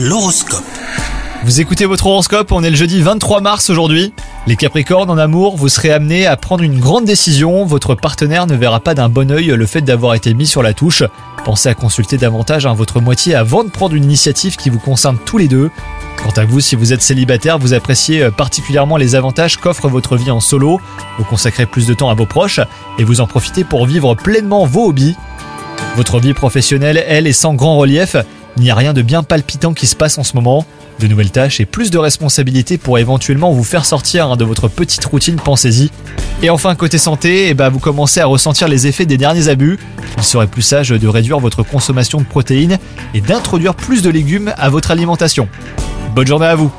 L'horoscope. Vous écoutez votre horoscope, on est le jeudi 23 mars aujourd'hui. Les Capricornes en amour, vous serez amenés à prendre une grande décision, votre partenaire ne verra pas d'un bon œil le fait d'avoir été mis sur la touche. Pensez à consulter davantage hein, votre moitié avant de prendre une initiative qui vous concerne tous les deux. Quant à vous, si vous êtes célibataire, vous appréciez euh, particulièrement les avantages qu'offre votre vie en solo, vous consacrez plus de temps à vos proches et vous en profitez pour vivre pleinement vos hobbies. Votre vie professionnelle, elle, est sans grand relief, il n'y a rien de bien palpitant qui se passe en ce moment. De nouvelles tâches et plus de responsabilités pour éventuellement vous faire sortir hein, de votre petite routine, pensez-y. Et enfin, côté santé, eh ben, vous commencez à ressentir les effets des derniers abus. Il serait plus sage de réduire votre consommation de protéines et d'introduire plus de légumes à votre alimentation. Bonne journée à vous